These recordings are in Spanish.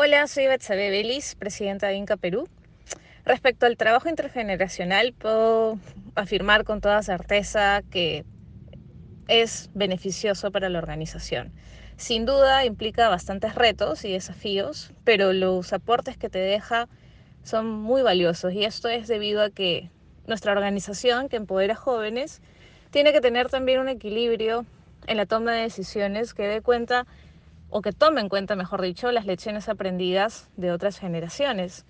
Hola, soy Betsabe Belis, presidenta de Inca Perú. Respecto al trabajo intergeneracional, puedo afirmar con toda certeza que es beneficioso para la organización. Sin duda implica bastantes retos y desafíos, pero los aportes que te deja son muy valiosos y esto es debido a que nuestra organización, que empodera jóvenes, tiene que tener también un equilibrio en la toma de decisiones que dé cuenta o que tome en cuenta, mejor dicho, las lecciones aprendidas de otras generaciones.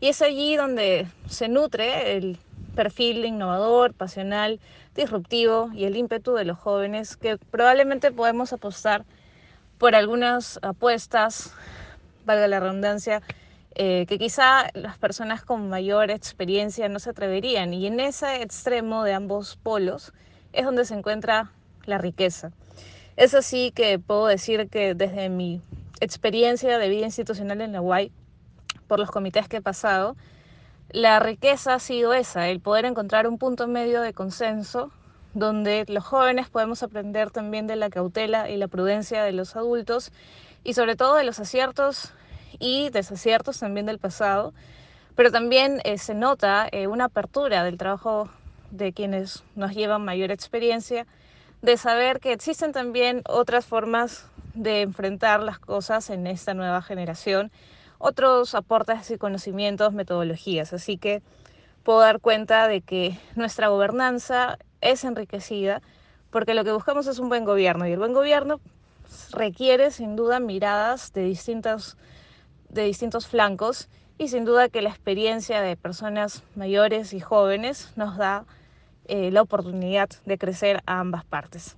Y es allí donde se nutre el perfil innovador, pasional, disruptivo y el ímpetu de los jóvenes que probablemente podemos apostar por algunas apuestas, valga la redundancia, eh, que quizá las personas con mayor experiencia no se atreverían. Y en ese extremo de ambos polos es donde se encuentra la riqueza. Es así que puedo decir que desde mi experiencia de vida institucional en la UAI, por los comités que he pasado, la riqueza ha sido esa, el poder encontrar un punto medio de consenso donde los jóvenes podemos aprender también de la cautela y la prudencia de los adultos y sobre todo de los aciertos y desaciertos también del pasado, pero también eh, se nota eh, una apertura del trabajo de quienes nos llevan mayor experiencia, de saber que existen también otras formas de enfrentar las cosas en esta nueva generación, otros aportes y conocimientos, metodologías. Así que puedo dar cuenta de que nuestra gobernanza es enriquecida porque lo que buscamos es un buen gobierno y el buen gobierno requiere sin duda miradas de distintos, de distintos flancos y sin duda que la experiencia de personas mayores y jóvenes nos da eh, la oportunidad de crecer a ambas partes.